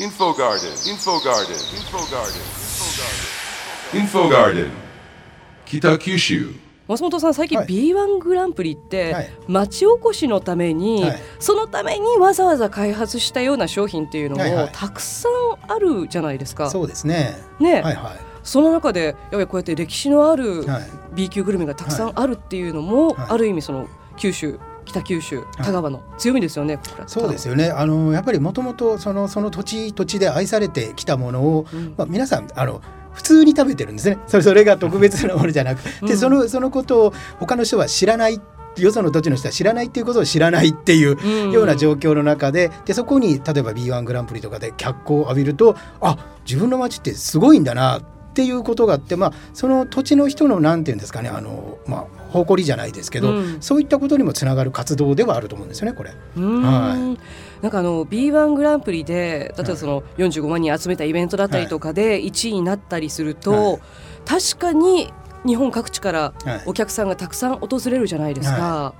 Info Garden, Info Garden, Info Garden, Info Garden, 北九州。松本さん最近はい。B1 グランプリって、はい。町おこしのために、はい。そのためにわざわざ開発したような商品っていうのも、たくさんあるじゃないですか。そうですね。ね、はいはその中でやっぱりこうやって歴史のある。B 級グルメがたくさんあるっていうのも、はい。ある意味その九州北九州田川の強みですよね。これそうですよね。あのやっぱりもともとそのその土地土地で愛されてきたものを、うんまあ皆さんあの普通に食べてるんですね。それそれが特別なものじゃなくて、うんそのそのことを他の人は知らない。よその土地の人は知らないっていうことを知らないっていううんような状況の中ででそこに例えば B1 グランプリとかで脚光を浴びるとあ自分の町ってすごいんだなっていうことがあって、まあ、その土地の人のなんていうんですかねあの、まあ、誇りじゃないですけど、うん。そういったことにもつながる活動ではあると思うんですよねこれ。なんかあの B1 グランプリで例えばその45万人集めたイベントだったりとかで1位になったりすると、はい。確かに日本各地からはい。お客さんがたくさん訪れるじゃないですか。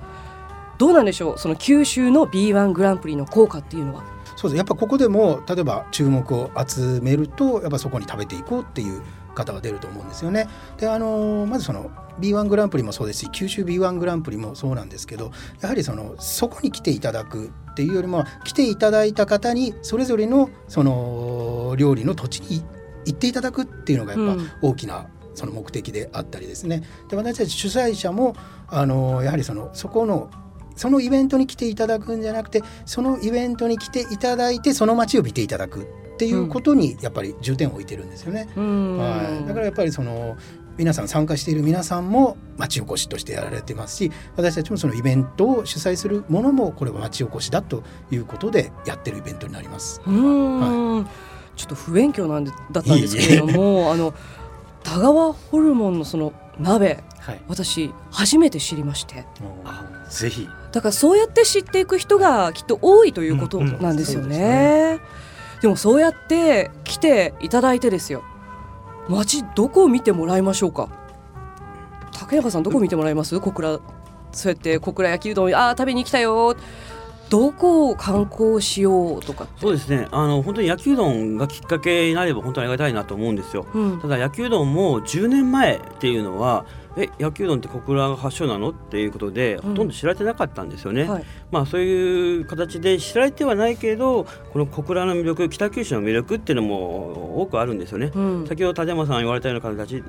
どうなんでしょうその九州の B1 グランプリの効果っていうのは。そうですやっぱここでも例えば注目を集めるとやっぱそこに食べていこうっていう方は出ると思うんですよね。であのまずその B1 グランプリもそうですし九州 B1 グランプリもそうなんですけどやはりそのそこに来ていただくっていうよりも来ていただいた方にそれぞれのその料理の土地に行っていただくっていうのがやっぱ大きなその目的であったりですね。で私たち主催者もあのやはりそのそこのそのイベントに来ていただくんじゃなくてそのイベントに来ていただいてその街を見ていただくっていうことにやっぱり重点を置いてるんですよね。うん。はい、だからやっぱりその皆さん参加している皆さんも町おこしとしてやられてますし私たちもそのイベントを主催するものもこれは町おこしだということでやってるイベントになります。うーん。ちょっと不勉強なんでだったんですけれどもあの田川ホルモンのその鍋はい、私初めて知りまして。あぜひだからそうやって知っていく人がきっと多いということなんですようんうんそうね。でもそうやって来ていただいてですよ。街どこを見てもらいましょうか。竹中さんどこ見てもらいます？小倉そうやって小倉焼きうどんあー食べに来たよ。どこを観光しようとかそうですね。あの本当に焼きうどんがきっかけになれば本当にありがたいなと思うんですよ。うん。ただ焼きうどんも10年前っていうのはえ焼きうどんって小倉が発祥なの？っていうことで、ん。ほとんど知られてなかったんですよね、はい。まあそういう形で知られてはないけどこの小倉の魅力北九州の魅力っていうのも多くあるんですよね、うん。先ほど立山さん言われたような形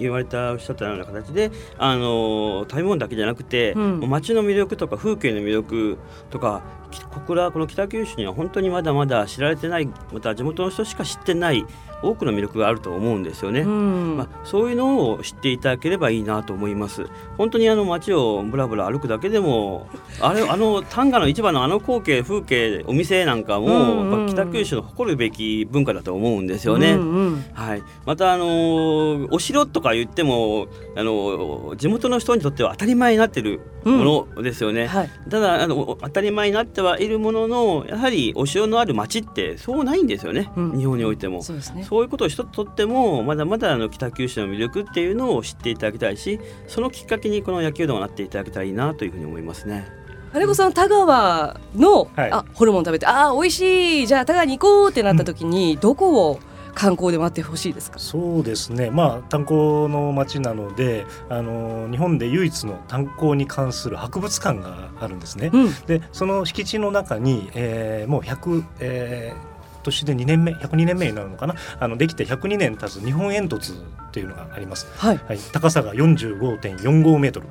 言われたおっしゃったような形であの食べ物だけじゃなくて、うん。街の魅力とか風景の魅力とかき小倉この北九州には本当にまだまだ知られてないまた地元の人しか知ってない多くの魅力があると思うんですよね。うんまあ、そういうのを知っていただければいいなと思います。本当にあの街をぶらぶら歩くだけでも、あれ あの丹賀の市場のあの光景風景お店なんかも、北九州の誇るべき文化だと思うんですよね。うんうんはい、またあのーお城とか言ってもあのー地元の人にとっては当たり前になってるものですよね。はいただあのお当たり前になってはいるもののやはりお城のある町ってそうないんですよね、うん。日本においても。そうですね。そういうことを一つとってもまだまだあの北九州の魅力っていうのを知っていただきたいしそのきっかけにこの野球道になっていただけたらいいなというふうに思いますね。金子さん田川の、はい。あホルモン食べてあー美味しい。じゃあ田川に行こうってなった時に、どこを観光で待ってほしいですか？そうですね。まあ炭鉱の町なのであの日本で唯一の炭鉱に関する博物館があるんですね。うん。でその敷地の中に、えーもう100、えー年で2年目102年目になるのかな？あのできて102年経つ日本煙突っていうのがあります、はい。はい、高さが45.45メートル。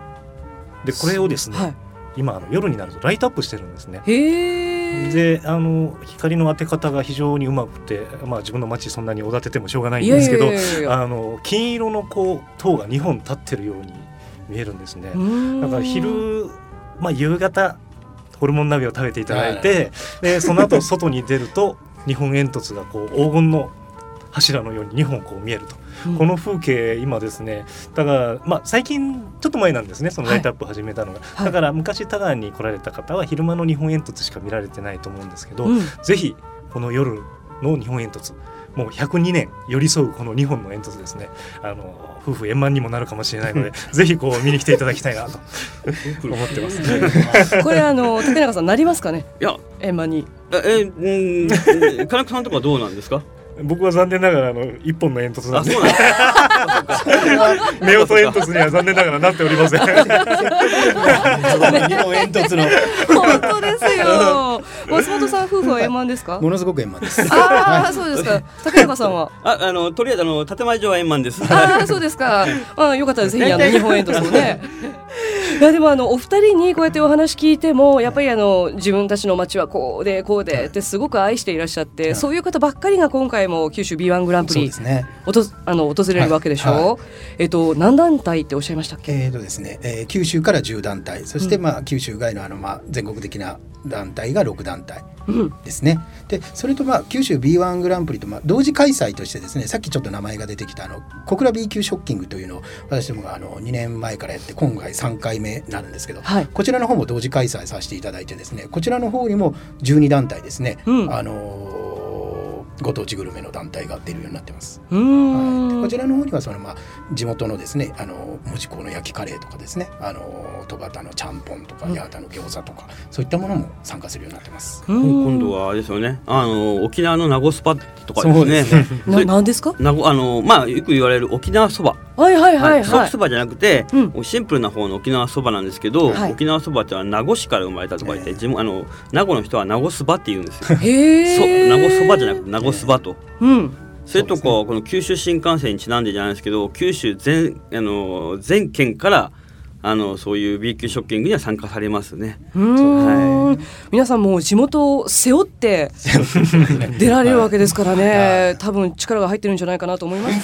でこれをですね、はい。今あの夜になるとライトアップしてるんですね。へえであの光の当て方が非常にうまくて、まあ、自分の街そんなにおだててもしょうがないんですけどあの金色のこう塔が2本立ってるように見えるんですね。だから昼、まあ、夕方ホルモン鍋を食べていただいて、でその後外に出ると日本煙突がこう黄金の柱のように2本こう見えると、うん。この風景今ですねだから、まあ、最近ちょっと前なんですねそのライトアップ始めたのが、はい。だから昔田川に来られた方は昼間の日本煙突しか見られてないと思うんですけど、うん。ぜひこの夜の日本煙突もう102年寄り添うこの2本の煙突ですね。あの夫婦円満にもなるかもしれないので ぜひこう見に来ていただきたいなと 思ってます。ね。これあの竹中さんなりますかね？いや。円満に。えうん。金子さんとかどうなんですか？僕は残念ながらあの一本の煙突なんで。あそうなんです夫婦煙突には残念ながらなっておりません。煙突の。本当ですよ。松本さん夫婦は円満ですか？ものすごく円満です。ああそうですか。竹中さんは？ああのとりあえずあの建前上は円満です。ああそうですか。ああよかったです。ぜひあの日本煙突もね。いやでもあのお二人にこうやってお話聞いてもやっぱりあの自分たちの街はこうでこうでってすごく愛していらっしゃって、そういう方ばっかりが今回も九州 B1 グランプリね。おとあの訪れるわけでしょう。はいはえっと何団体っておっしゃいましたっけ？えーとですね、えー九州から10団体そして、まあ、九州外のあの、まあ、全国的な団体が6団体うん。ですね。でそれと、まあ、九州 B1 グランプリと、まあ、同時開催としてですねさっきちょっと名前が出てきたあの小倉 B 級ショッキングというのを私どもがあの2年前からやって今回3回目になるんですけど、はい。こちらの方も同時開催させていただいてですねこちらの方にも12団体ですね、うん。あのーご当地グルメの団体が出るようになってます。うーん。こちらの方にはそのまあ地元のですねあの門司港の焼きカレーとかですねあの戸端のちゃんぽんとかうん八幡の餃子とかそういったものも参加するようになってます。うん今度はあれですよねあの沖縄の名護スパとかですねそうですねななんですか？名護あのまあよく言われる沖縄そばはいはいはいはいソーキそ。ばじゃなくて、うんシンプルな方の沖縄そばなんですけど、はい沖縄そばってのは名護市から生まれたとか言って、ええ地元あの名護の人は名護そばって言うんですよ。へ。名護そばじゃなくて名護そばと。うん。それとか、そうこの九州新幹線にちなんでじゃないですけど九州全あの全県からあのそういう B 級ショッキングには参加されますね。うーん皆さんもう地元を背負って 出られるわけですからね、多分力が入ってるんじゃないかなと思います。